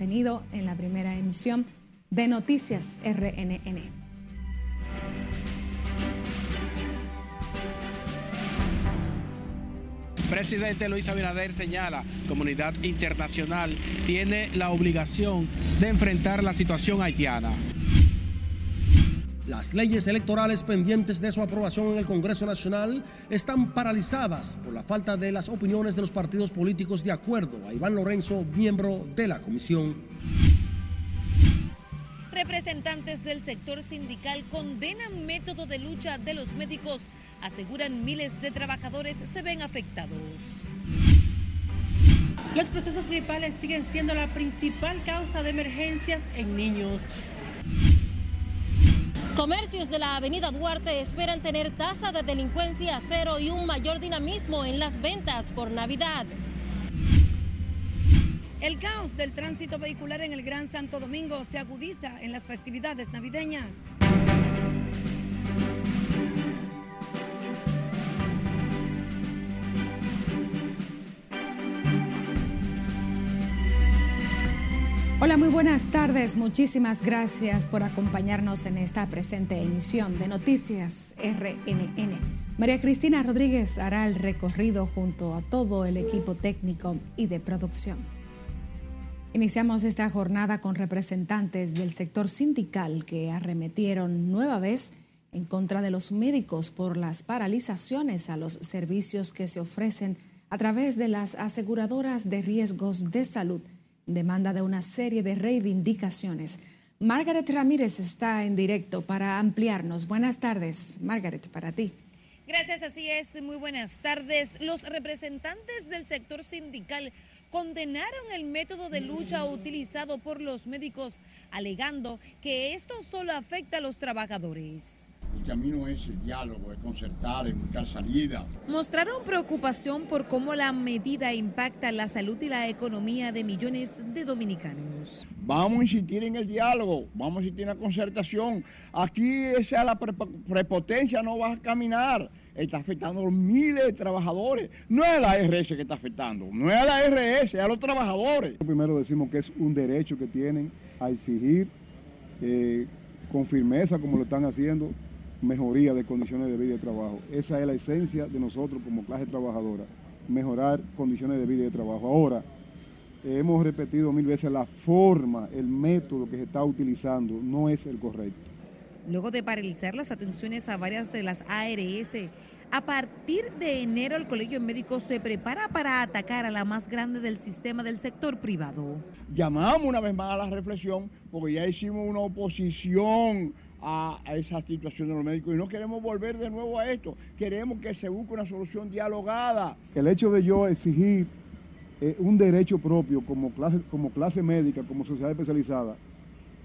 en la primera emisión de Noticias RNN. Presidente Luis Abinader señala, comunidad internacional tiene la obligación de enfrentar la situación haitiana. Las leyes electorales pendientes de su aprobación en el Congreso Nacional están paralizadas por la falta de las opiniones de los partidos políticos de acuerdo a Iván Lorenzo, miembro de la comisión. Representantes del sector sindical condenan método de lucha de los médicos, aseguran miles de trabajadores se ven afectados. Los procesos gripales siguen siendo la principal causa de emergencias en niños. Comercios de la Avenida Duarte esperan tener tasa de delincuencia cero y un mayor dinamismo en las ventas por Navidad. El caos del tránsito vehicular en el Gran Santo Domingo se agudiza en las festividades navideñas. Hola, muy buenas tardes. Muchísimas gracias por acompañarnos en esta presente emisión de Noticias RNN. María Cristina Rodríguez hará el recorrido junto a todo el equipo técnico y de producción. Iniciamos esta jornada con representantes del sector sindical que arremetieron nueva vez en contra de los médicos por las paralizaciones a los servicios que se ofrecen a través de las aseguradoras de riesgos de salud demanda de una serie de reivindicaciones. Margaret Ramírez está en directo para ampliarnos. Buenas tardes, Margaret, para ti. Gracias, así es. Muy buenas tardes. Los representantes del sector sindical condenaron el método de lucha utilizado por los médicos, alegando que esto solo afecta a los trabajadores. El camino es el diálogo, es concertar, es buscar salida. Mostraron preocupación por cómo la medida impacta la salud y la economía de millones de dominicanos. Vamos a insistir en el diálogo, vamos a insistir en la concertación. Aquí esa la prepotencia no va a caminar. Está afectando a miles de trabajadores. No es la ARS que está afectando, no es la ARS, es a los trabajadores. Primero decimos que es un derecho que tienen a exigir eh, con firmeza como lo están haciendo mejoría de condiciones de vida y de trabajo. Esa es la esencia de nosotros como clase trabajadora, mejorar condiciones de vida y de trabajo. Ahora, hemos repetido mil veces, la forma, el método que se está utilizando no es el correcto. Luego de paralizar las atenciones a varias de las ARS, a partir de enero el Colegio Médico se prepara para atacar a la más grande del sistema del sector privado. Llamamos una vez más a la reflexión porque ya hicimos una oposición a, esa situación de los médicos y no queremos volver de nuevo a esto. Queremos que se busque una solución dialogada. El hecho de yo exigir eh, un derecho propio como clase, como clase médica, como sociedad especializada,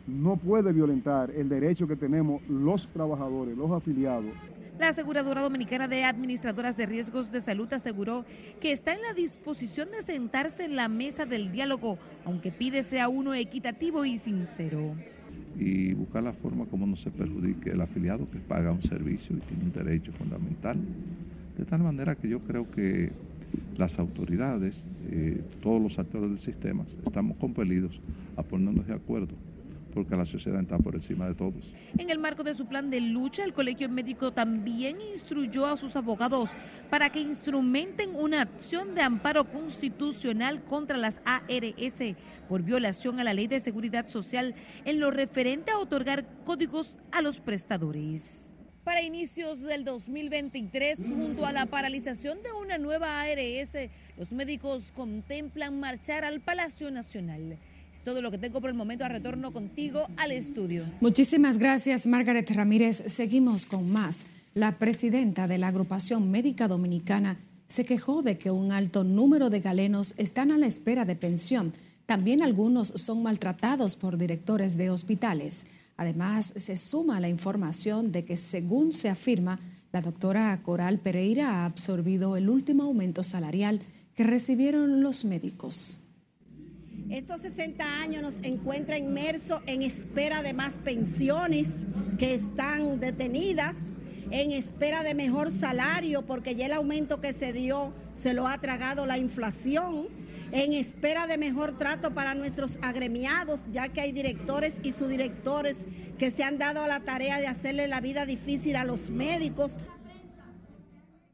no puede violentar el derecho que tenemos los trabajadores, los afiliados. La aseguradora dominicana de administradoras de riesgos de salud aseguró que está en la disposición de sentarse en la mesa del diálogo, aunque pide sea uno equitativo y sincero y buscar la forma como no se perjudique el afiliado que paga un servicio y tiene un derecho fundamental. De tal manera que yo creo que las autoridades, eh, todos los actores del sistema, estamos compelidos a ponernos de acuerdo porque la sociedad está por encima de todos. En el marco de su plan de lucha, el Colegio Médico también instruyó a sus abogados para que instrumenten una acción de amparo constitucional contra las ARS por violación a la Ley de Seguridad Social en lo referente a otorgar códigos a los prestadores. Para inicios del 2023, junto a la paralización de una nueva ARS, los médicos contemplan marchar al Palacio Nacional. Es todo lo que tengo por el momento. A retorno contigo al estudio. Muchísimas gracias, Margaret Ramírez. Seguimos con más. La presidenta de la agrupación médica dominicana se quejó de que un alto número de galenos están a la espera de pensión. También algunos son maltratados por directores de hospitales. Además, se suma la información de que, según se afirma, la doctora Coral Pereira ha absorbido el último aumento salarial que recibieron los médicos. Estos 60 años nos encuentra inmersos en espera de más pensiones que están detenidas, en espera de mejor salario, porque ya el aumento que se dio se lo ha tragado la inflación en espera de mejor trato para nuestros agremiados, ya que hay directores y subdirectores que se han dado a la tarea de hacerle la vida difícil a los médicos.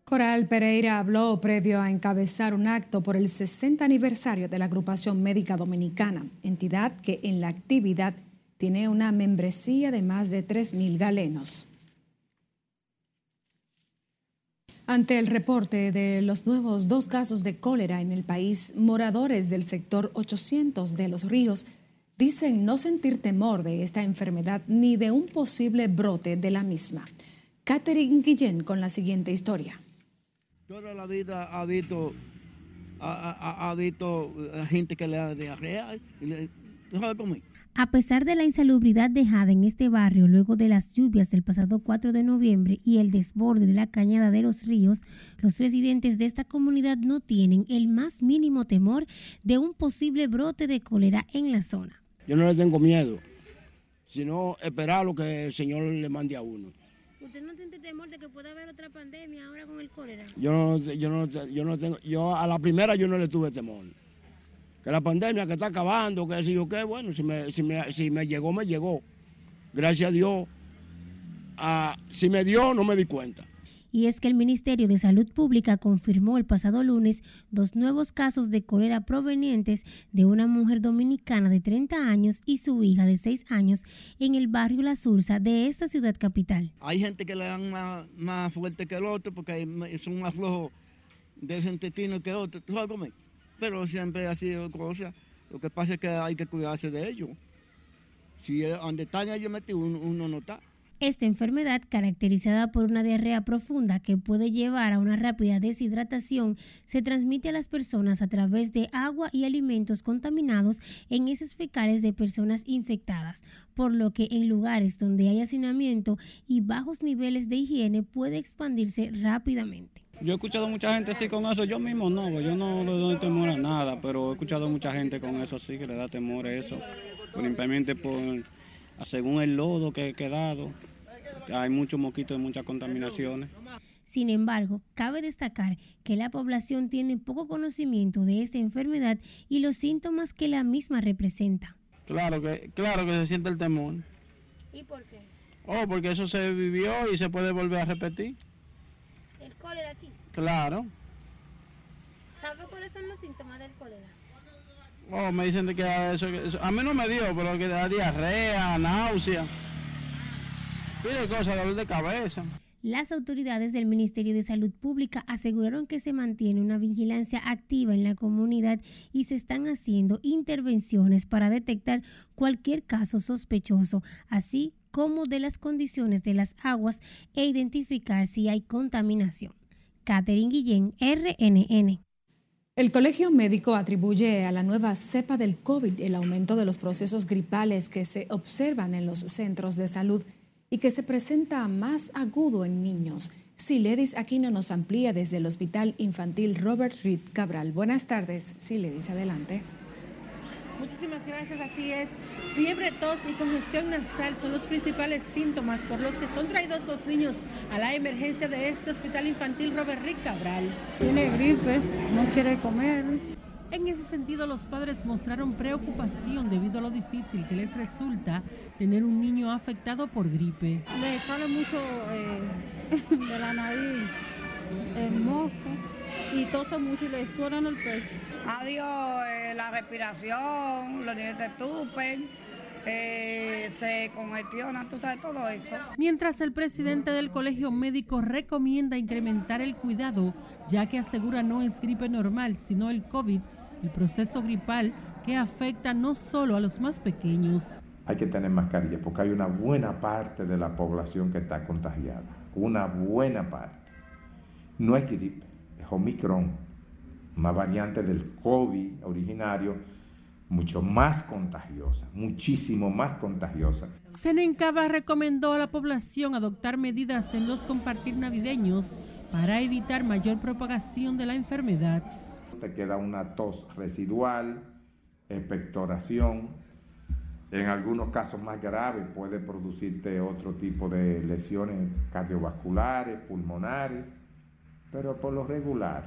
Coral Pereira habló previo a encabezar un acto por el 60 aniversario de la Agrupación Médica Dominicana, entidad que en la actividad tiene una membresía de más de 3.000 galenos. Ante el reporte de los nuevos dos casos de cólera en el país, moradores del sector 800 de Los Ríos dicen no sentir temor de esta enfermedad ni de un posible brote de la misma. Catherine Guillén con la siguiente historia. Toda la vida ha visto, ha, visto gente que le da diarrea. A pesar de la insalubridad dejada en este barrio luego de las lluvias del pasado 4 de noviembre y el desborde de la cañada de los ríos, los residentes de esta comunidad no tienen el más mínimo temor de un posible brote de cólera en la zona. Yo no le tengo miedo, sino esperar lo que el Señor le mande a uno. ¿Usted no siente temor de que pueda haber otra pandemia ahora con el cólera? Yo no, yo no, yo no tengo, yo a la primera yo no le tuve temor. Que la pandemia que está acabando, que si yo qué, bueno, si me, si me, si me llegó, me llegó. Gracias a Dios. Ah, si me dio, no me di cuenta y es que el Ministerio de Salud Pública confirmó el pasado lunes dos nuevos casos de cólera provenientes de una mujer dominicana de 30 años y su hija de 6 años en el barrio La Sursa de esta ciudad capital. Hay gente que le dan más, fuerte que el otro porque son más flojos de ese intestino que otro, pero siempre ha sido cosa. Lo que pasa es que hay que cuidarse de ellos. Si donde están ellos metidos, uno no está. Esta enfermedad, caracterizada por una diarrea profunda que puede llevar a una rápida deshidratación, se transmite a las personas a través de agua y alimentos contaminados en heces fecales de personas infectadas, por lo que en lugares donde hay hacinamiento y bajos niveles de higiene puede expandirse rápidamente. Yo he escuchado mucha gente así con eso, yo mismo no, yo no le doy temor a nada, pero he escuchado mucha gente con eso sí que le da temor a eso, simplemente por según el lodo que he quedado, hay muchos mosquitos y muchas contaminaciones. Sin embargo, cabe destacar que la población tiene poco conocimiento de esta enfermedad y los síntomas que la misma representa. Claro que, claro que se siente el temor. ¿Y por qué? Oh, porque eso se vivió y se puede volver a repetir. ¿El cólera aquí? Claro. ¿Sabe cuáles son los síntomas del cólera? Oh, me dicen que eso, a mí no me dio, pero que da diarrea, náusea. Pide cosas, dolor de cabeza. Las autoridades del Ministerio de Salud Pública aseguraron que se mantiene una vigilancia activa en la comunidad y se están haciendo intervenciones para detectar cualquier caso sospechoso, así como de las condiciones de las aguas e identificar si hay contaminación. Catherine Guillén, RNN. El Colegio Médico atribuye a la nueva cepa del COVID el aumento de los procesos gripales que se observan en los centros de salud y que se presenta más agudo en niños. Siledis Aquino nos amplía desde el Hospital Infantil Robert Reed Cabral. Buenas tardes, Siledis, adelante. Muchísimas gracias, así es. Fiebre, tos y congestión nasal son los principales síntomas por los que son traídos los niños a la emergencia de este Hospital Infantil Robert Reed Cabral. Tiene gripe, no quiere comer. En ese sentido, los padres mostraron preocupación debido a lo difícil que les resulta tener un niño afectado por gripe. Le sale mucho eh, de la nariz, el mosco, y tose mucho y le suenan el pecho. Adiós, eh, la respiración, los niños se estupen. Eh, se congestiona, tú sabes todo eso. Mientras el presidente del colegio médico recomienda incrementar el cuidado, ya que asegura no es gripe normal, sino el COVID, el proceso gripal que afecta no solo a los más pequeños. Hay que tener mascarilla porque hay una buena parte de la población que está contagiada. Una buena parte. No es gripe, es Omicron, una variante del COVID originario mucho más contagiosa, muchísimo más contagiosa. Senencaba recomendó a la población adoptar medidas en los compartir navideños para evitar mayor propagación de la enfermedad te queda una tos residual, expectoración. En algunos casos más graves puede producirte otro tipo de lesiones cardiovasculares, pulmonares, pero por lo regular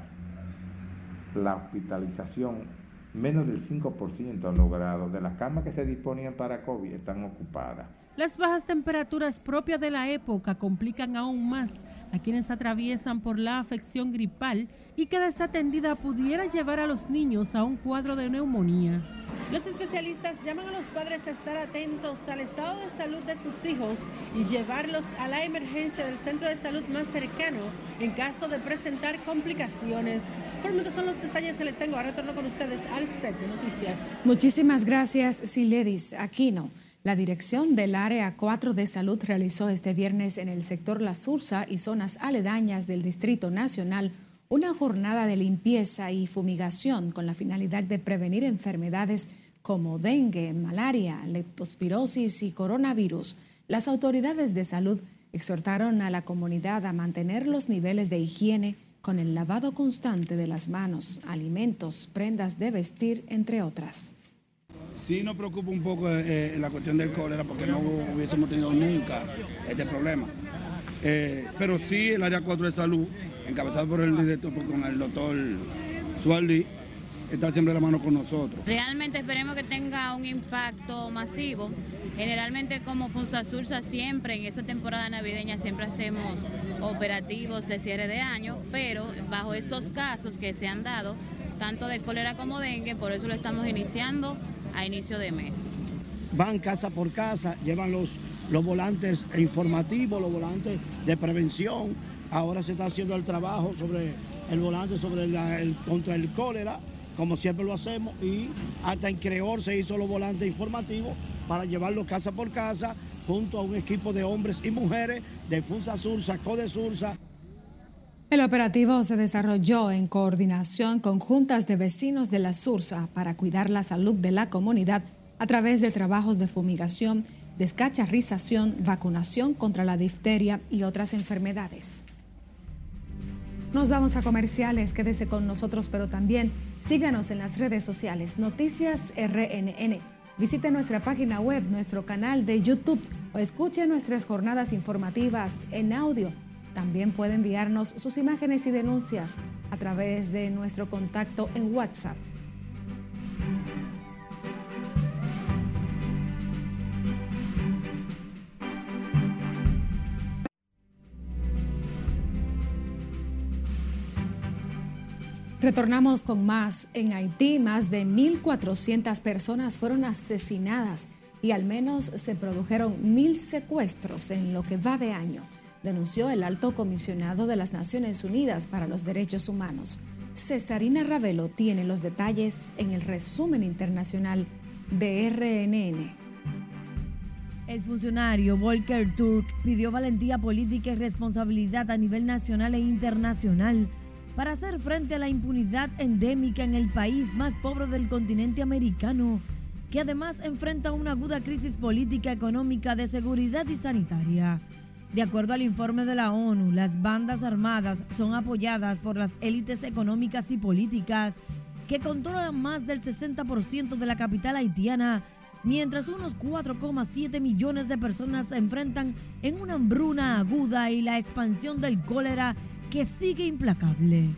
la hospitalización menos del 5% han logrado. De las camas que se disponían para COVID están ocupadas. Las bajas temperaturas propias de la época complican aún más a quienes atraviesan por la afección gripal y que desatendida pudiera llevar a los niños a un cuadro de neumonía. Los especialistas llaman a los padres a estar atentos al estado de salud de sus hijos y llevarlos a la emergencia del centro de salud más cercano en caso de presentar complicaciones. Por el momento son los detalles que les tengo. Ahora retorno con ustedes al set de noticias. Muchísimas gracias, Siledis Aquino. La dirección del Área 4 de Salud realizó este viernes en el sector La Sursa y zonas aledañas del Distrito Nacional una jornada de limpieza y fumigación con la finalidad de prevenir enfermedades como dengue, malaria, leptospirosis y coronavirus. Las autoridades de salud exhortaron a la comunidad a mantener los niveles de higiene con el lavado constante de las manos, alimentos, prendas de vestir, entre otras. Sí nos preocupa un poco eh, la cuestión del cólera porque no hubiésemos tenido nunca este problema. Eh, pero sí el área 4 de salud, encabezado por el director, con el doctor Sualdi, está siempre la mano con nosotros. Realmente esperemos que tenga un impacto masivo. Generalmente como Sursa siempre en esta temporada navideña siempre hacemos operativos de cierre de año, pero bajo estos casos que se han dado, tanto de cólera como dengue, por eso lo estamos iniciando a inicio de mes. Van casa por casa, llevan los, los volantes informativos, los volantes de prevención. Ahora se está haciendo el trabajo sobre el volante sobre el, contra el cólera, como siempre lo hacemos, y hasta en Creor se hizo los volantes informativos para llevarlos casa por casa junto a un equipo de hombres y mujeres de Funsa Sursa, Code Sursa. El operativo se desarrolló en coordinación con juntas de vecinos de la Sursa para cuidar la salud de la comunidad a través de trabajos de fumigación, descacharrización, vacunación contra la difteria y otras enfermedades. Nos vamos a comerciales, quédese con nosotros, pero también síganos en las redes sociales, Noticias RNN. Visite nuestra página web, nuestro canal de YouTube o escuche nuestras jornadas informativas en audio también puede enviarnos sus imágenes y denuncias a través de nuestro contacto en WhatsApp. Retornamos con más. En Haití, más de 1.400 personas fueron asesinadas y al menos se produjeron mil secuestros en lo que va de año denunció el alto comisionado de las Naciones Unidas para los Derechos Humanos. Cesarina Ravelo tiene los detalles en el resumen internacional de RNN. El funcionario Volker Turk pidió valentía política y responsabilidad a nivel nacional e internacional para hacer frente a la impunidad endémica en el país más pobre del continente americano, que además enfrenta una aguda crisis política, económica, de seguridad y sanitaria. De acuerdo al informe de la ONU, las bandas armadas son apoyadas por las élites económicas y políticas que controlan más del 60% de la capital haitiana, mientras unos 4,7 millones de personas se enfrentan en una hambruna aguda y la expansión del cólera que sigue implacable.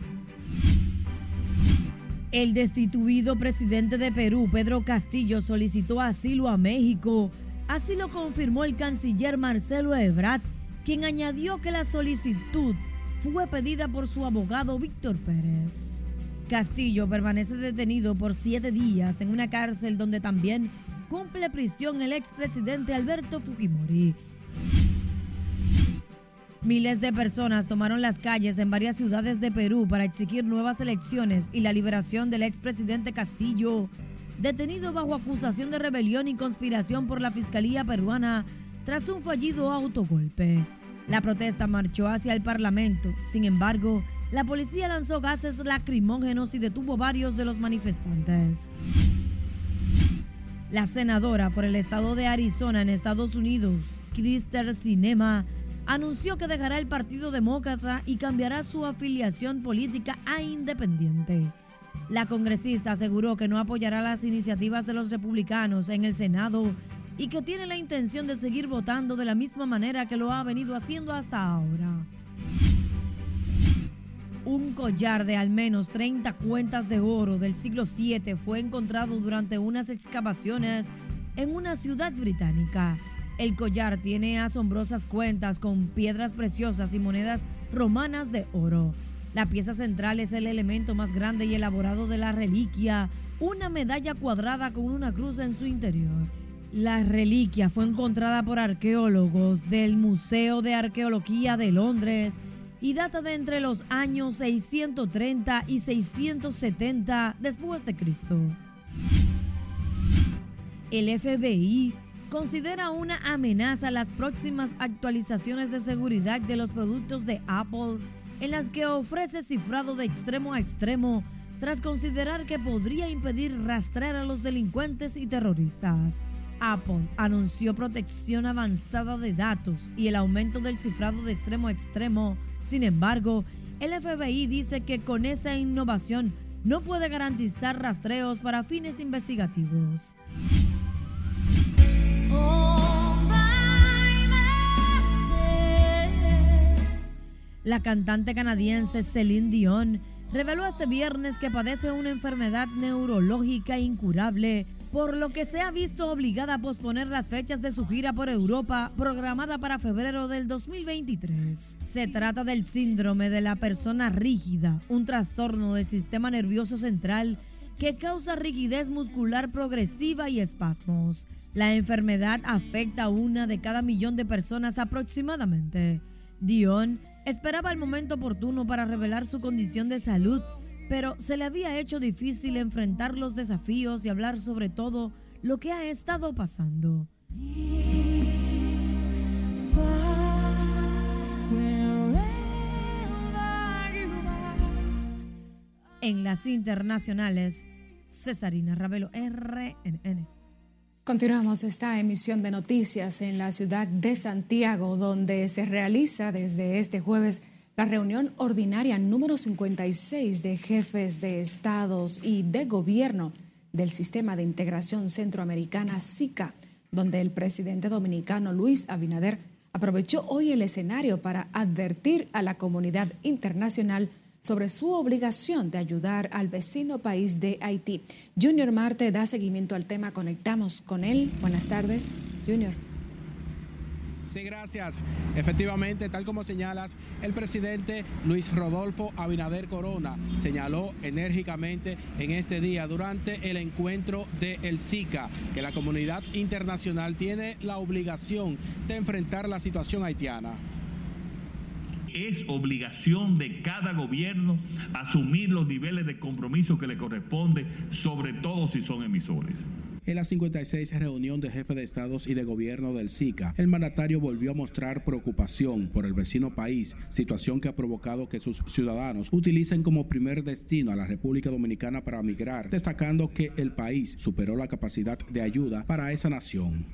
El destituido presidente de Perú, Pedro Castillo, solicitó asilo a México. Así lo confirmó el canciller Marcelo Ebrard quien añadió que la solicitud fue pedida por su abogado Víctor Pérez. Castillo permanece detenido por siete días en una cárcel donde también cumple prisión el expresidente Alberto Fujimori. Miles de personas tomaron las calles en varias ciudades de Perú para exigir nuevas elecciones y la liberación del expresidente Castillo, detenido bajo acusación de rebelión y conspiración por la Fiscalía peruana tras un fallido autogolpe. La protesta marchó hacia el Parlamento. Sin embargo, la policía lanzó gases lacrimógenos y detuvo varios de los manifestantes. La senadora por el estado de Arizona en Estados Unidos, Krister Sinema, anunció que dejará el Partido Demócrata y cambiará su afiliación política a independiente. La congresista aseguró que no apoyará las iniciativas de los republicanos en el Senado y que tiene la intención de seguir votando de la misma manera que lo ha venido haciendo hasta ahora. Un collar de al menos 30 cuentas de oro del siglo VII fue encontrado durante unas excavaciones en una ciudad británica. El collar tiene asombrosas cuentas con piedras preciosas y monedas romanas de oro. La pieza central es el elemento más grande y elaborado de la reliquia, una medalla cuadrada con una cruz en su interior. La reliquia fue encontrada por arqueólogos del Museo de Arqueología de Londres y data de entre los años 630 y 670 después de Cristo. El FBI considera una amenaza las próximas actualizaciones de seguridad de los productos de Apple en las que ofrece cifrado de extremo a extremo tras considerar que podría impedir rastrear a los delincuentes y terroristas. Apple anunció protección avanzada de datos y el aumento del cifrado de extremo a extremo. Sin embargo, el FBI dice que con esa innovación no puede garantizar rastreos para fines investigativos. La cantante canadiense Celine Dion reveló este viernes que padece una enfermedad neurológica incurable, por lo que se ha visto obligada a posponer las fechas de su gira por Europa programada para febrero del 2023. Se trata del síndrome de la persona rígida, un trastorno del sistema nervioso central que causa rigidez muscular progresiva y espasmos. La enfermedad afecta a una de cada millón de personas aproximadamente. Dion esperaba el momento oportuno para revelar su condición de salud, pero se le había hecho difícil enfrentar los desafíos y hablar sobre todo lo que ha estado pasando. En las internacionales, Cesarina Ravelo, RNN. Continuamos esta emisión de noticias en la ciudad de Santiago, donde se realiza desde este jueves la reunión ordinaria número 56 de jefes de estados y de gobierno del Sistema de Integración Centroamericana SICA, donde el presidente dominicano Luis Abinader aprovechó hoy el escenario para advertir a la comunidad internacional sobre su obligación de ayudar al vecino país de Haití. Junior Marte da seguimiento al tema, conectamos con él. Buenas tardes, Junior. Sí, gracias. Efectivamente, tal como señalas, el presidente Luis Rodolfo Abinader Corona señaló enérgicamente en este día durante el encuentro de El SICA que la comunidad internacional tiene la obligación de enfrentar la situación haitiana es obligación de cada gobierno asumir los niveles de compromiso que le corresponde, sobre todo si son emisores. En la 56 reunión de jefes de estados y de gobierno del SICA, el mandatario volvió a mostrar preocupación por el vecino país, situación que ha provocado que sus ciudadanos utilicen como primer destino a la República Dominicana para migrar, destacando que el país superó la capacidad de ayuda para esa nación.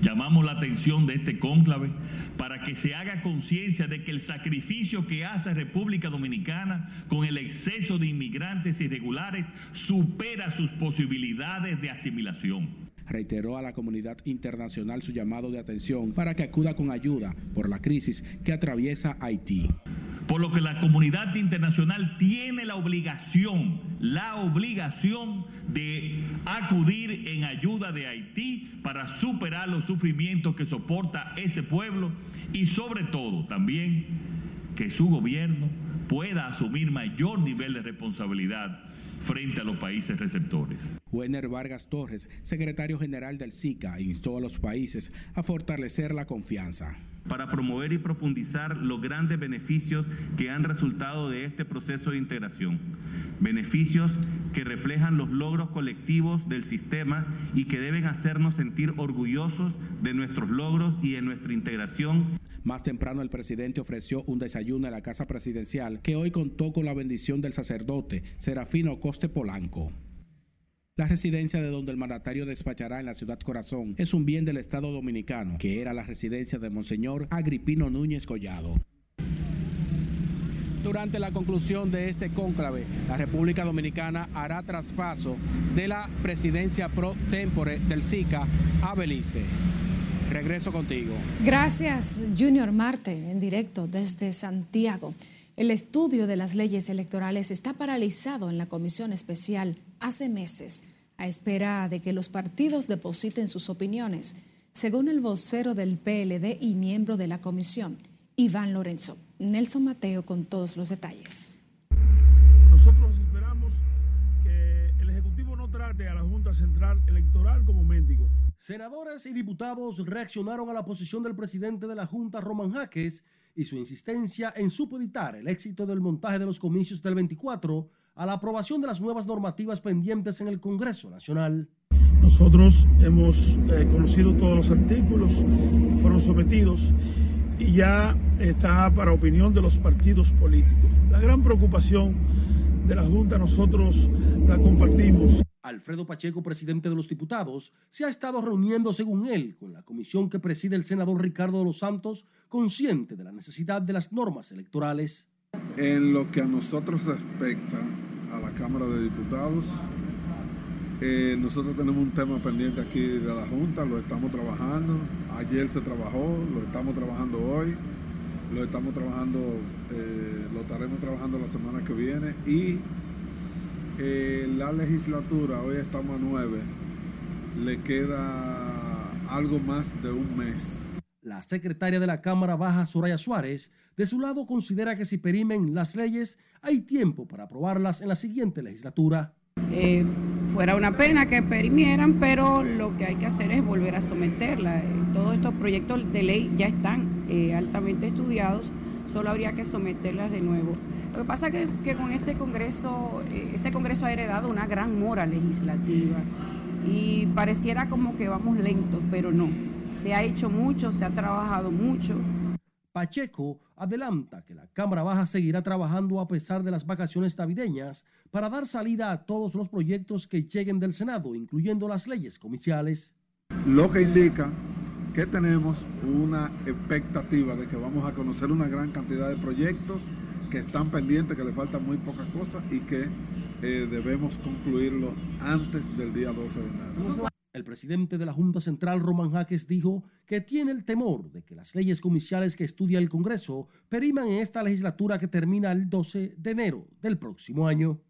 Llamamos la atención de este cónclave para que se haga conciencia de que el sacrificio que hace República Dominicana con el exceso de inmigrantes irregulares supera sus posibilidades de asimilación reiteró a la comunidad internacional su llamado de atención para que acuda con ayuda por la crisis que atraviesa Haití por lo que la comunidad internacional tiene la obligación, la obligación de acudir en ayuda de Haití para superar los sufrimientos que soporta ese pueblo y sobre todo también que su gobierno pueda asumir mayor nivel de responsabilidad frente a los países receptores. Werner Vargas Torres, secretario general del SICA, instó a los países a fortalecer la confianza para promover y profundizar los grandes beneficios que han resultado de este proceso de integración. Beneficios que reflejan los logros colectivos del sistema y que deben hacernos sentir orgullosos de nuestros logros y de nuestra integración. Más temprano el presidente ofreció un desayuno en la Casa Presidencial que hoy contó con la bendición del sacerdote Serafino Coste Polanco. La residencia de donde el mandatario despachará en la ciudad corazón es un bien del Estado dominicano, que era la residencia de Monseñor Agripino Núñez Collado. Durante la conclusión de este cónclave, la República Dominicana hará traspaso de la presidencia pro tempore del SICA a Belice. Regreso contigo. Gracias, Junior Marte, en directo desde Santiago. El estudio de las leyes electorales está paralizado en la comisión especial hace meses, a espera de que los partidos depositen sus opiniones, según el vocero del PLD y miembro de la comisión, Iván Lorenzo. Nelson Mateo con todos los detalles. Nosotros esperamos que el Ejecutivo no trate a la Junta Central Electoral como mendigo. Senadores y diputados reaccionaron a la posición del presidente de la Junta, Roman Jaques, y su insistencia en supeditar el éxito del montaje de los comicios del 24 a la aprobación de las nuevas normativas pendientes en el Congreso Nacional. Nosotros hemos eh, conocido todos los artículos que fueron sometidos y ya está para opinión de los partidos políticos. La gran preocupación de la Junta nosotros la compartimos. Alfredo Pacheco, presidente de los diputados, se ha estado reuniendo, según él, con la comisión que preside el senador Ricardo de los Santos, consciente de la necesidad de las normas electorales. En lo que a nosotros respecta, a la Cámara de Diputados, eh, nosotros tenemos un tema pendiente aquí de la Junta, lo estamos trabajando. Ayer se trabajó, lo estamos trabajando hoy, lo estamos trabajando, eh, lo estaremos trabajando la semana que viene y eh, la legislatura, hoy estamos a nueve, le queda algo más de un mes. La secretaria de la Cámara Baja, Soraya Suárez, de su lado considera que si perimen las leyes, hay tiempo para aprobarlas en la siguiente legislatura. Eh, fuera una pena que perimieran, pero lo que hay que hacer es volver a someterla. Todos estos proyectos de ley ya están eh, altamente estudiados, solo habría que someterlas de nuevo. Lo que pasa es que, con este Congreso, eh, este Congreso ha heredado una gran mora legislativa y pareciera como que vamos lentos, pero no. Se ha hecho mucho, se ha trabajado mucho. Pacheco adelanta que la Cámara Baja seguirá trabajando a pesar de las vacaciones navideñas para dar salida a todos los proyectos que lleguen del Senado, incluyendo las leyes comerciales. Lo que indica que tenemos una expectativa de que vamos a conocer una gran cantidad de proyectos que están pendientes, que le faltan muy pocas cosas y que eh, debemos concluirlo antes del día 12 de enero. El presidente de la Junta Central, Roman Jaques, dijo que tiene el temor de que las leyes comerciales que estudia el Congreso periman en esta legislatura que termina el 12 de enero del próximo año.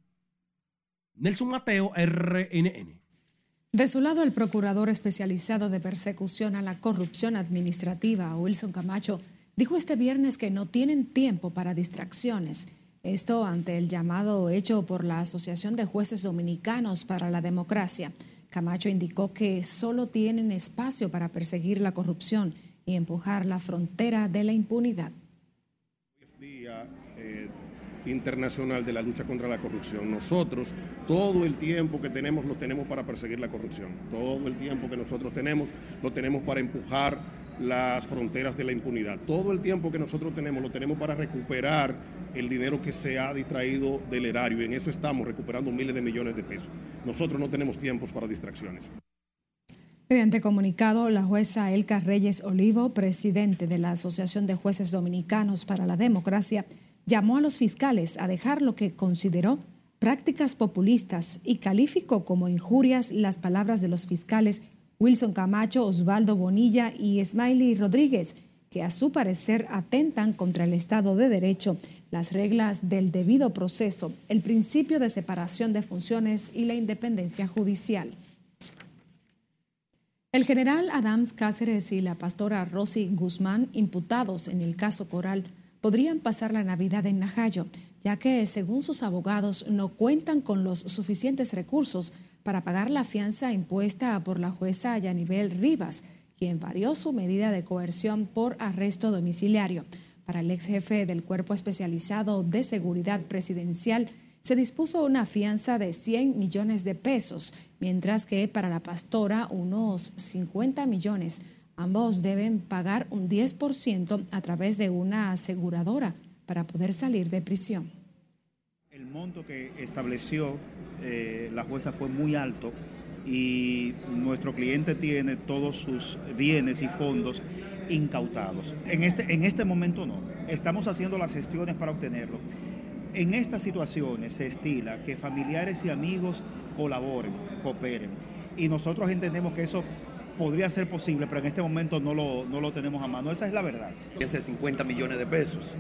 Nelson Mateo, RNN. De su lado, el procurador especializado de persecución a la corrupción administrativa, Wilson Camacho, dijo este viernes que no tienen tiempo para distracciones. Esto ante el llamado hecho por la Asociación de Jueces Dominicanos para la Democracia Camacho indicó que solo tienen espacio para perseguir la corrupción y empujar la frontera de la impunidad. Día eh, internacional de la lucha contra la corrupción. Nosotros todo el tiempo que tenemos lo tenemos para perseguir la corrupción. Todo el tiempo que nosotros tenemos lo tenemos para empujar las fronteras de la impunidad. Todo el tiempo que nosotros tenemos lo tenemos para recuperar el dinero que se ha distraído del erario. Y en eso estamos recuperando miles de millones de pesos. Nosotros no tenemos tiempos para distracciones. Mediante comunicado, la jueza Elka Reyes Olivo, presidente de la Asociación de Jueces Dominicanos para la Democracia, llamó a los fiscales a dejar lo que consideró prácticas populistas y calificó como injurias las palabras de los fiscales Wilson Camacho, Osvaldo Bonilla y Smiley Rodríguez, que a su parecer atentan contra el Estado de Derecho, las reglas del debido proceso, el principio de separación de funciones y la independencia judicial. El general Adams Cáceres y la pastora Rosy Guzmán, imputados en el caso Coral, podrían pasar la Navidad en Najayo, ya que, según sus abogados, no cuentan con los suficientes recursos para pagar la fianza impuesta por la jueza Yanibel Rivas, quien varió su medida de coerción por arresto domiciliario. Para el ex jefe del Cuerpo Especializado de Seguridad Presidencial, se dispuso una fianza de 100 millones de pesos, mientras que para la pastora unos 50 millones. Ambos deben pagar un 10% a través de una aseguradora para poder salir de prisión. El monto que estableció eh, la jueza fue muy alto y nuestro cliente tiene todos sus bienes y fondos incautados. En este, en este momento no, estamos haciendo las gestiones para obtenerlo. En estas situaciones se estila que familiares y amigos colaboren, cooperen. Y nosotros entendemos que eso podría ser posible, pero en este momento no lo, no lo tenemos a mano. Esa es la verdad. 50 millones de pesos.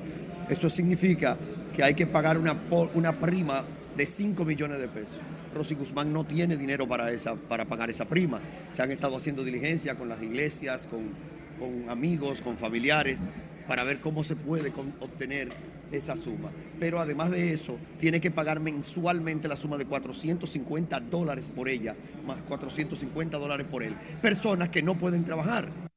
Eso significa que hay que pagar una, una prima de 5 millones de pesos. Rosy Guzmán no tiene dinero para, esa, para pagar esa prima. Se han estado haciendo diligencia con las iglesias, con, con amigos, con familiares, para ver cómo se puede obtener esa suma. Pero además de eso, tiene que pagar mensualmente la suma de 450 dólares por ella, más 450 dólares por él. Personas que no pueden trabajar.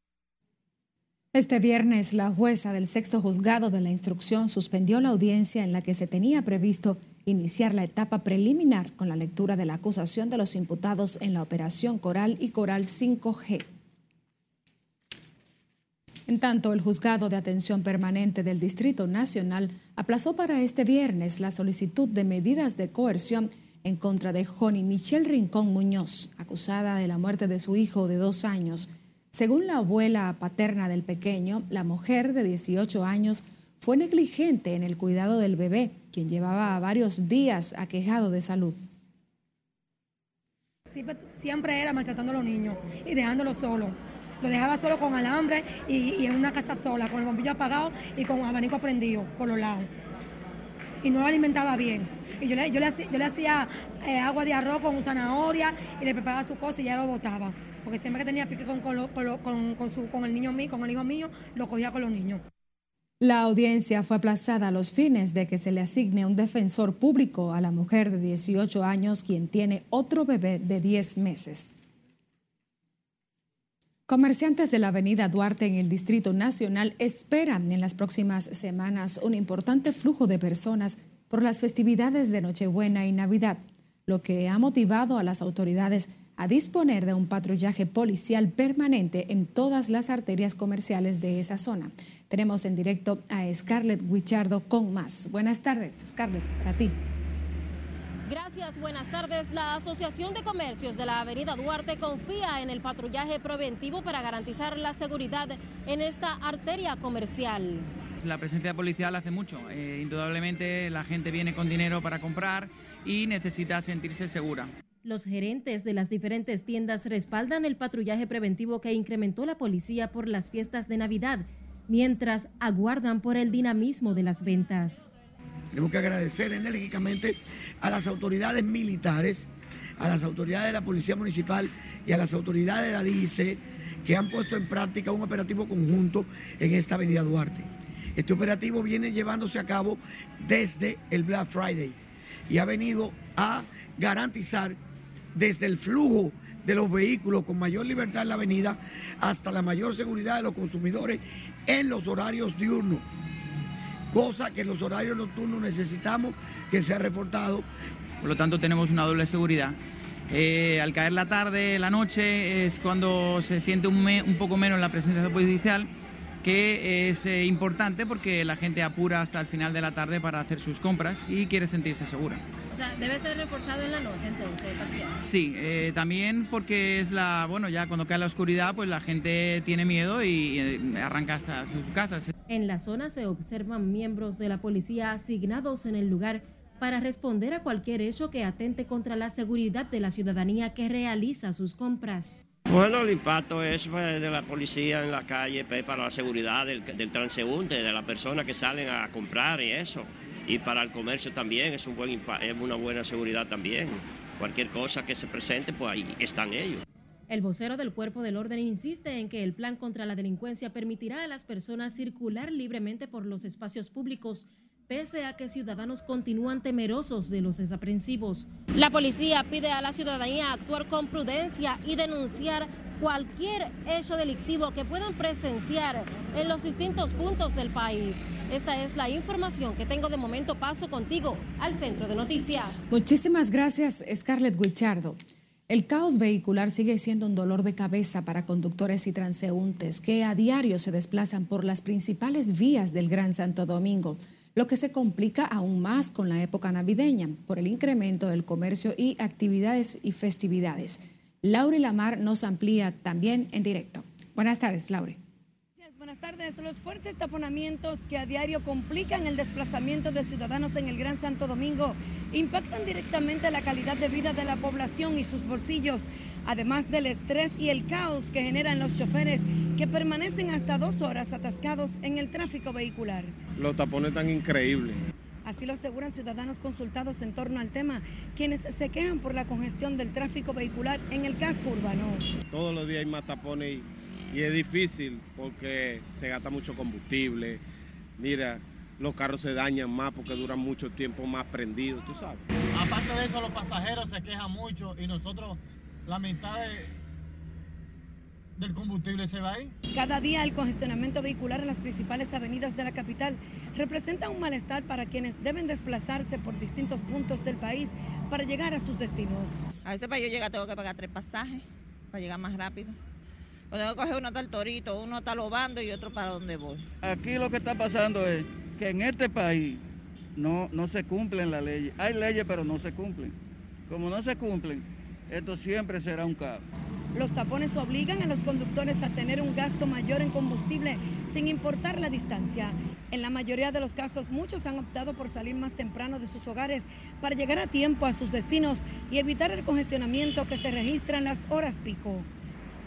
Este viernes, la jueza del sexto juzgado de la instrucción suspendió la audiencia en la que se tenía previsto iniciar la etapa preliminar con la lectura de la acusación de los imputados en la operación Coral y Coral 5G. En tanto, el juzgado de atención permanente del Distrito Nacional aplazó para este viernes la solicitud de medidas de coerción en contra de Joni Michelle Rincón Muñoz, acusada de la muerte de su hijo de dos años. Según la abuela paterna del pequeño, la mujer de 18 años fue negligente en el cuidado del bebé, quien llevaba varios días aquejado de salud. Siempre era maltratando a los niños y dejándolos solos lo dejaba solo con alambre y, en una casa sola, con el bombillo apagado y con abanico prendido por los lados. Y no lo alimentaba bien. Y yo le, yo le, hacía eh, agua de arroz con zanahoria y le preparaba su cosa y ya lo botaba. Porque siempre que tenía pique con, con, con, su, con el niño mío, con el hijo mío, lo cogía con los niños. La audiencia fue aplazada a los fines de que se le asigne un defensor público a la mujer de 18 años quien tiene otro bebé de 10 meses. Comerciantes de la avenida Duarte en el Distrito Nacional esperan en las próximas semanas un importante flujo de personas por las festividades de Nochebuena y Navidad, lo que ha motivado a las autoridades a disponer de un patrullaje policial permanente en todas las arterias comerciales de esa zona. Tenemos en directo a Scarlett Guichardo con más. Buenas tardes, Scarlett, para ti. Gracias, buenas tardes. La Asociación de Comercios de la Avenida Duarte confía en el patrullaje preventivo para garantizar la seguridad en esta arteria comercial. La presencia policial hace mucho. Eh, indudablemente la gente viene con dinero para comprar y necesita sentirse segura. Los gerentes de las diferentes tiendas respaldan el patrullaje preventivo que incrementó la policía por las fiestas de Navidad, mientras aguardan por el dinamismo de las ventas. Tenemos que agradecer enérgicamente a las autoridades militares, a las autoridades de la Policía Municipal y a las autoridades de la DICE que han puesto en práctica un operativo conjunto en esta avenida Duarte. Este operativo viene llevándose a cabo desde el Black Friday y ha venido a garantizar desde el flujo de los vehículos con mayor libertad en la avenida hasta la mayor seguridad de los consumidores en los horarios diurnos cosa que en los horarios nocturnos necesitamos que sea reforzado. Por lo tanto, tenemos una doble seguridad. Eh, al caer la tarde, la noche, es cuando se siente un, poco menos la presencia policial, que es eh, importante porque la gente apura hasta el final de la tarde para hacer sus compras y quiere sentirse segura. Debe ser reforzado en la noche entonces, Sí, eh, también porque es la, bueno, ya cuando cae la oscuridad, pues la gente tiene miedo y, arranca hasta sus casas. En la zona se observan miembros de la policía asignados en el lugar para responder a cualquier hecho que atente contra la seguridad de la ciudadanía que realiza sus compras. Bueno, el impacto es pues, de la policía en la calle pues, para la seguridad del, transeúnte, de las personas que salen a comprar y eso. Y para el comercio también es, un buen, es una buena seguridad también. Cualquier cosa que se presente, pues ahí están ellos. El vocero del Cuerpo del Orden insiste en que el plan contra la delincuencia permitirá a las personas circular libremente por los espacios públicos, pese a que ciudadanos continúan temerosos de los desaprensivos. La policía pide a la ciudadanía actuar con prudencia y denunciar cualquier hecho delictivo que puedan presenciar en los distintos puntos del país. Esta es la información que tengo de momento. Paso contigo al centro de noticias. Muchísimas gracias, Scarlett Guichardo. El caos vehicular sigue siendo un dolor de cabeza para conductores y transeúntes que a diario se desplazan por las principales vías del Gran Santo Domingo, lo que se complica aún más con la época navideña por el incremento del comercio y actividades y festividades. Laure Lamar nos amplía también en directo. Buenas tardes, Laure buenas tardes. Los fuertes taponamientos que a diario complican el desplazamiento de ciudadanos en el Gran Santo Domingo impactan directamente la calidad de vida de la población y sus bolsillos, además del estrés y el caos que generan los choferes que permanecen hasta dos horas atascados en el tráfico vehicular. Los tapones están increíbles. Así lo aseguran ciudadanos consultados en torno al tema, quienes se quejan por la congestión del tráfico vehicular en el casco urbano. Todos los días hay más tapones y, y es difícil porque se gasta mucho combustible. Mira, los carros se dañan más porque duran mucho tiempo más prendidos, tú sabes. Aparte de eso, los pasajeros se quejan mucho y nosotros la mitad del combustible se va ahí. Cada día el congestionamiento vehicular en las principales avenidas de la capital representa un malestar para quienes deben desplazarse por distintos puntos del país para llegar a sus destinos. A veces para yo llegar tengo que pagar tres pasajes para llegar más rápido. O tengo que coger uno hasta el Torito, uno hasta Lobando y otro para donde voy. Aquí lo que está pasando es que en este país no, no se cumplen las leyes. Hay leyes pero no se cumplen. Como no se cumplen, esto siempre será un caos. Los tapones obligan a los conductores a tener un gasto mayor en combustible sin importar la distancia. En la mayoría de los casos, muchos han optado por salir más temprano de sus hogares para llegar a tiempo a sus destinos y evitar el congestionamiento que se registra en las horas pico.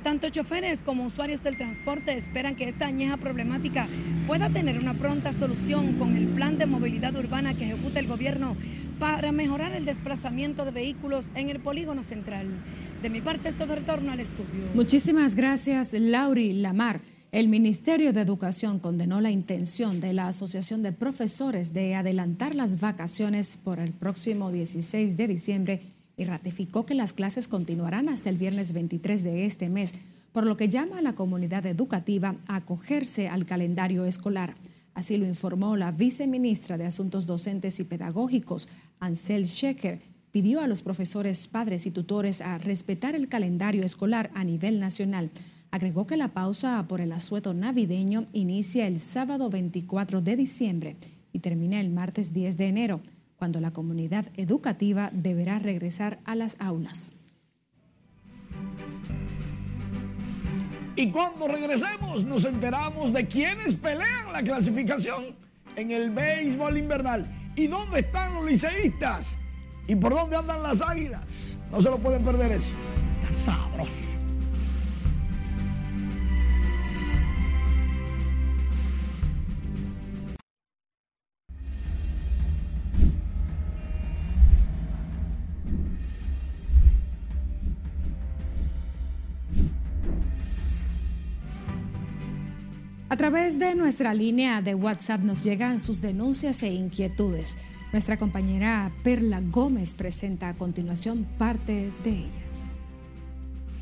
Tanto choferes como usuarios del transporte esperan que esta añeja problemática pueda tener una pronta solución con el plan de movilidad urbana que ejecuta el gobierno para mejorar el desplazamiento de vehículos en el polígono central. De mi parte es todo retorno al estudio. Muchísimas gracias, Lauri Lamar. El Ministerio de Educación condenó la intención de la Asociación de Profesores de adelantar las vacaciones por el próximo 16 de diciembre y ratificó que las clases continuarán hasta el viernes 23 de este mes, por lo que llama a la comunidad educativa a acogerse al calendario escolar. Así lo informó la viceministra de Asuntos Docentes y Pedagógicos, Ansel Shecker, pidió a los profesores, padres y tutores a respetar el calendario escolar a nivel nacional. Agregó que la pausa por el asueto navideño inicia el sábado 24 de diciembre y termina el martes 10 de enero cuando la comunidad educativa deberá regresar a las aulas. Y cuando regresemos nos enteramos de quiénes pelean la clasificación en el béisbol invernal y dónde están los liceístas y por dónde andan las águilas. No se lo pueden perder eso. Está sabroso. A través de nuestra línea de WhatsApp nos llegan sus denuncias e inquietudes. Nuestra compañera Perla Gómez presenta a continuación parte de ellas.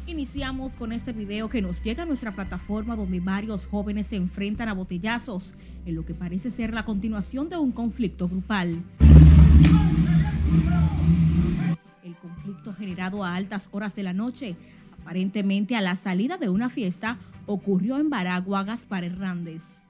Iniciamos con este video que nos llega a nuestra plataforma donde varios jóvenes se enfrentan a botellazos en lo que parece ser la continuación de un conflicto grupal. El conflicto generado a altas horas de la noche, aparentemente a la salida de una fiesta, ocurrió en Baragua, Gaspar Hernández.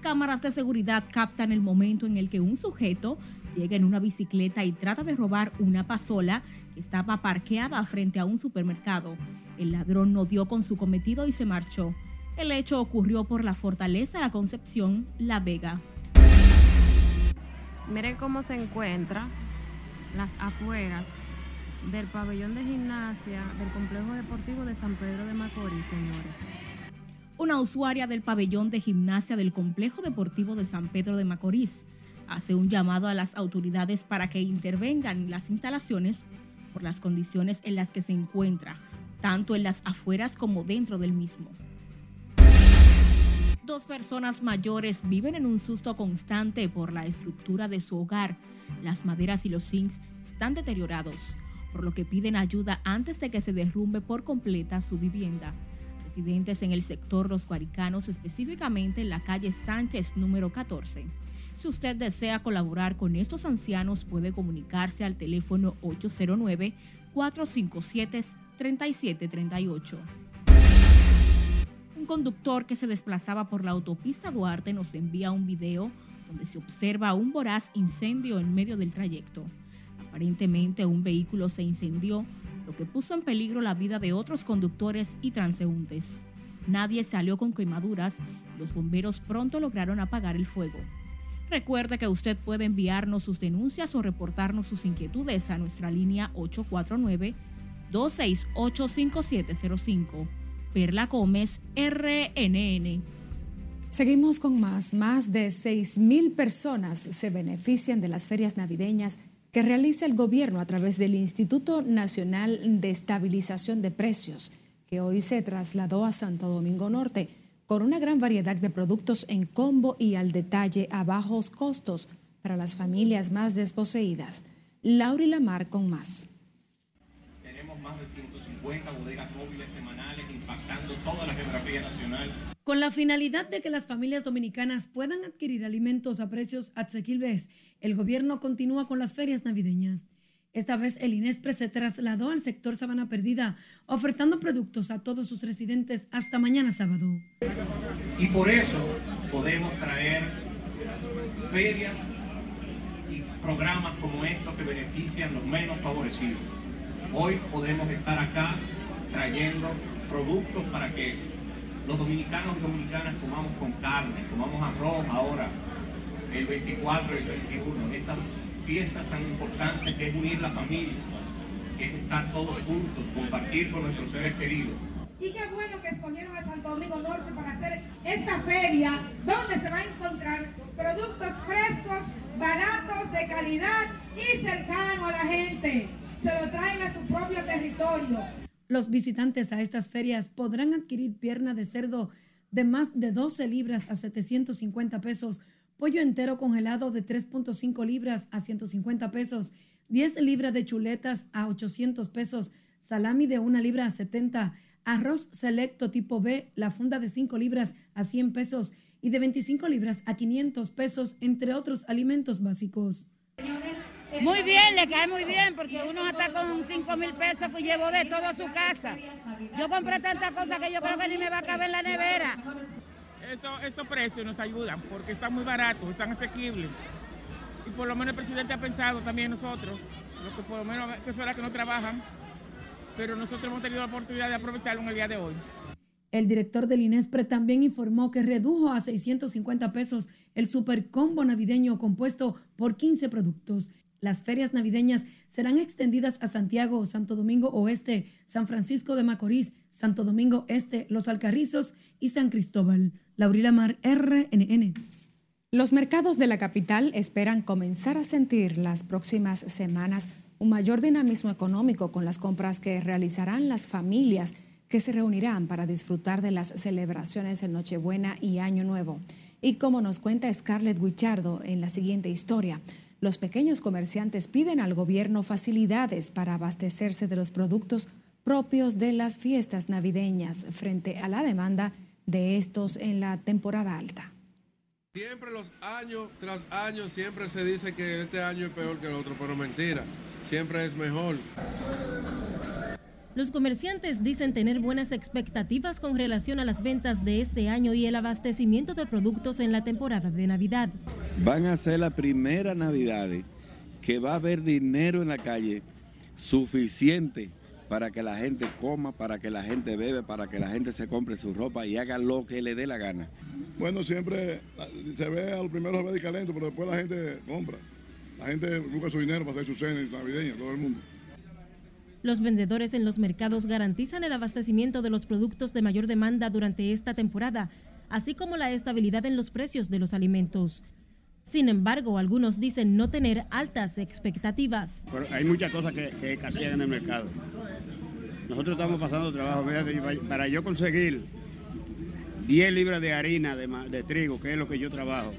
Cámaras de seguridad captan el momento en el que un sujeto llega en una bicicleta y trata de robar una pasola que estaba parqueada frente a un supermercado. El ladrón no dio con su cometido y se marchó. El hecho ocurrió por la Fortaleza La Concepción, La Vega. Miren cómo se encuentra las afueras del pabellón de gimnasia del complejo deportivo de San Pedro de Macorís, señores. Una usuaria del pabellón de gimnasia del complejo deportivo de San Pedro de Macorís hace un llamado a las autoridades para que intervengan en las instalaciones por las condiciones en las que se encuentra, tanto en las afueras como dentro del mismo. Dos personas mayores viven en un susto constante por la estructura de su hogar. Las maderas y los zincs están deteriorados por lo que piden ayuda antes de que se derrumbe por completa su vivienda. Residentes en el sector Los Guaricanos, específicamente en la calle Sánchez número 14. Si usted desea colaborar con estos ancianos, puede comunicarse al teléfono 809-457-3738. Un conductor que se desplazaba por la autopista Duarte nos envía un video donde se observa un voraz incendio en medio del trayecto. Aparentemente un vehículo se incendió, lo que puso en peligro la vida de otros conductores y transeúntes. Nadie salió con quemaduras los bomberos pronto lograron apagar el fuego. Recuerde que usted puede enviarnos sus denuncias o reportarnos sus inquietudes a nuestra línea 849-268-5705. Perla Gómez, RNN. Seguimos con más. Más de 6.000 personas se benefician de las ferias navideñas que realiza el gobierno a través del Instituto Nacional de Estabilización de Precios, que hoy se trasladó a Santo Domingo Norte con una gran variedad de productos en combo y al detalle a bajos costos para las familias más desposeídas. Lauri Lamar con más. Tenemos más de 150 bodegas móviles semanales impactando toda la geografía nacional. Con la finalidad de que las familias dominicanas puedan adquirir alimentos a precios asequibles, el gobierno continúa con las ferias navideñas. Esta vez el INESPRE se trasladó al sector Sabana Perdida, ofertando productos a todos sus residentes hasta mañana sábado. Y por eso podemos traer ferias y programas como estos que benefician a los menos favorecidos. Hoy podemos estar acá trayendo productos para que los dominicanos y dominicanas comamos con carne, comamos arroz ahora, el 24 y el 21, estas fiestas tan importantes que es unir la familia, que es estar todos juntos, compartir con nuestros seres queridos. Y qué bueno que escogieron a Santo Domingo Norte para hacer esta feria donde se va a encontrar productos frescos, baratos, de calidad y cercanos a la gente. Se lo traen a su propio territorio. Los visitantes a estas ferias podrán adquirir pierna de cerdo de más de 12 libras a 750 pesos, pollo entero congelado de 3.5 libras a 150 pesos, 10 libras de chuletas a 800 pesos, salami de 1 libra a 70, arroz selecto tipo B, la funda de 5 libras a 100 pesos y de 25 libras a 500 pesos, entre otros alimentos básicos. Muy bien, le cae muy bien, porque uno hasta con 5 mil pesos que llevo de todo a su casa. Yo compré tantas cosas que yo creo que ni me va a caber en la nevera. estos precios nos ayudan porque están muy baratos, están asequibles. Y por lo menos el presidente ha pensado también nosotros, lo que por lo menos personas que no trabajan, pero nosotros hemos tenido la oportunidad de aprovecharlo en el día de hoy. El director del INESPRE también informó que redujo a 650 pesos el supercombo navideño compuesto por 15 productos las ferias navideñas serán extendidas a Santiago, Santo Domingo Oeste, San Francisco de Macorís, Santo Domingo Este, Los Alcarrizos y San Cristóbal. Laurila Mar, RNN. Los mercados de la capital esperan comenzar a sentir las próximas semanas un mayor dinamismo económico con las compras que realizarán las familias que se reunirán para disfrutar de las celebraciones en Nochebuena y Año Nuevo. Y como nos cuenta Scarlett Guichardo en la siguiente historia, los pequeños comerciantes piden al gobierno facilidades para abastecerse de los productos propios de las fiestas navideñas frente a la demanda de estos en la temporada alta. Siempre los años tras años siempre se dice que este año es peor que el otro, pero mentira, siempre es mejor. Los comerciantes dicen tener buenas expectativas con relación a las ventas de este año y el abastecimiento de productos en la temporada de Navidad. Van a ser la primera Navidad que va a haber dinero en la calle suficiente para que la gente coma, para que la gente bebe, para que la gente se compre su ropa y haga lo que le dé la gana. Bueno, siempre se ve a los primeros ve calento, pero después la gente compra. La gente busca su dinero para hacer su cena navideña, todo el mundo. Los vendedores en los mercados garantizan el abastecimiento de los productos de mayor demanda durante esta temporada, así como la estabilidad en los precios de los alimentos. Sin embargo, algunos dicen no tener altas expectativas. hay muchas cosas que, que escasean en el mercado. Nosotros estamos pasando trabajo. Para yo conseguir 10 libras de harina de, de trigo, que es lo que yo trabajo,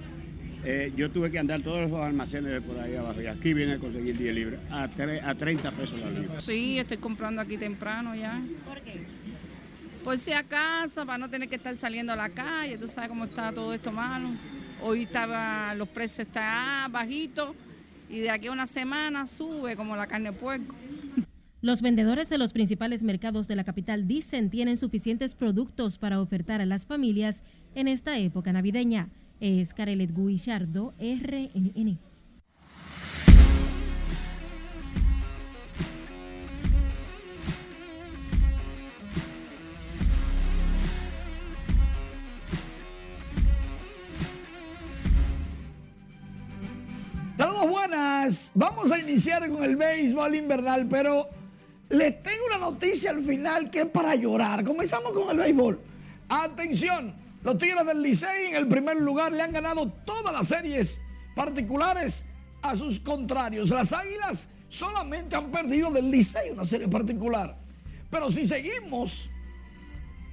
eh, yo tuve que andar todos los almacenes de por ahí abajo y aquí viene a conseguir 10 libras a, a 30 pesos la libra. Sí, estoy comprando aquí temprano ya. ¿Por qué? Por si acaso, para no tener que estar saliendo a la calle, tú sabes cómo está todo esto malo. Hoy estaba, los precios están bajitos y de aquí a una semana sube como la carne de puerco. Los vendedores de los principales mercados de la capital dicen tienen suficientes productos para ofertar a las familias en esta época navideña es Carelet Guillardo, RNN. Saludos buenas. Vamos a iniciar con el béisbol invernal, pero les tengo una noticia al final que es para llorar. Comenzamos con el béisbol. Atención, Los Tigres del Licey en el primer lugar le han ganado todas las series particulares a sus contrarios. Las Águilas solamente han perdido del Licey una serie particular. Pero si seguimos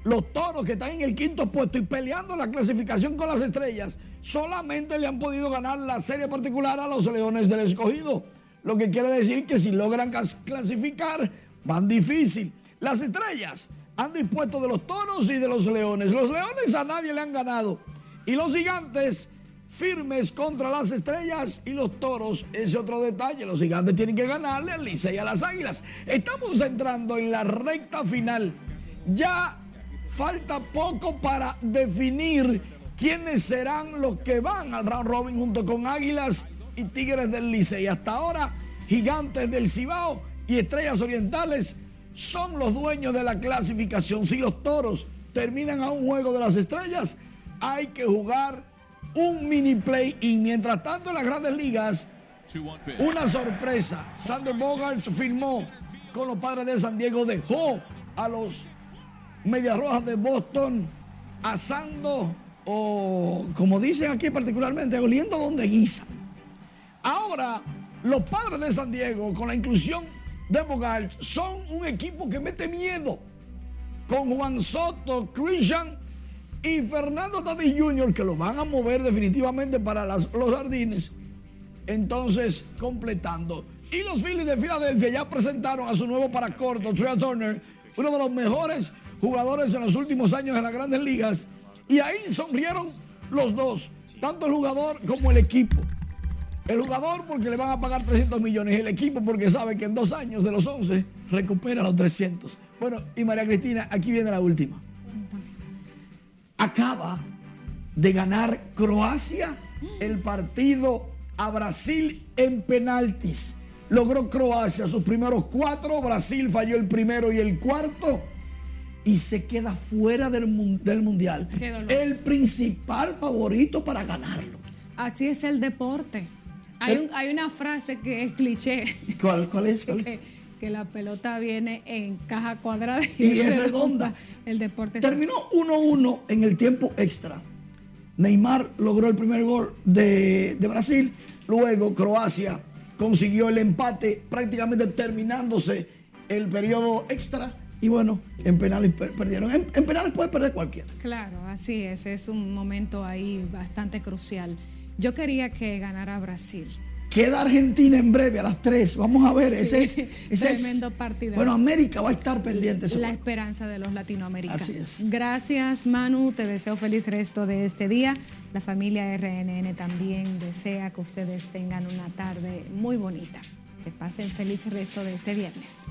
los toros que están en el quinto puesto y peleando la clasificación con las estrellas, solamente le han podido ganar la serie particular a los leones del escogido. Lo que quiere decir que si logran clasificar, van difícil. Las estrellas han dispuesto de los toros y de los leones. Los leones a nadie le han ganado. Y los gigantes firmes contra las estrellas y los toros. Ese otro detalle, los gigantes tienen que ganarle al Licey y a las águilas. Estamos entrando en la recta final. Ya falta poco para definir quiénes serán los que van al round robin junto con Águilas y Tigres del Licey. Hasta ahora, Gigantes del Cibao y Estrellas Orientales son los dueños de la clasificación. Si los toros terminan a un juego de las estrellas, hay que jugar un mini play. Y mientras tanto, en las grandes ligas, una sorpresa. Sander Bogarts firmó con los padres de San Diego, dejó a los Medias Rojas de Boston asando o, como dicen aquí particularmente, oliendo donde guisan. Ahora, los padres de San Diego, con la inclusión de Bogart, son un equipo que mete miedo. Con Juan Soto, Christian y Fernando Tatis Jr., que lo van a mover definitivamente para los jardines. Entonces, completando. Y los Phillies de Filadelfia ya presentaron a su nuevo paracorto, Trey Turner, uno de los mejores jugadores en los últimos años en las grandes ligas. Y ahí sonrieron los dos, tanto el jugador como el equipo. El jugador porque le van a pagar 300 millones y el equipo porque sabe que en dos años de los 11 recupera los 300. Bueno, y María Cristina, aquí viene la última. Acaba de ganar Croacia el partido a Brasil en penaltis. Logró Croacia sus primeros cuatro, Brasil falló el primero y el cuarto y se queda fuera del, del mundial. El principal favorito para ganarlo. Así es el deporte. Hay, hay una frase que es cliché. ¿Cuál, cuál es? Que, la pelota viene en caja cuadrada y, es redonda. El deporte Terminó 1-1 en el tiempo extra. Neymar logró el primer gol de, de Brasil. Luego Croacia consiguió el empate prácticamente terminándose el periodo extra y bueno, en penales perdieron. En, penales puede perder cualquiera. Claro, así es. Es un momento ahí bastante crucial. Yo quería que ganara Brasil. Queda Argentina en breve a las 3. Vamos a ver. ese es, tremendo partido. Bueno, América va a estar pendiente. La esperanza de los latinoamericanos. Así es. Gracias, Manu. Te deseo feliz resto de este día. La familia RNN también desea que ustedes tengan una tarde muy bonita. Que pasen feliz resto de este viernes.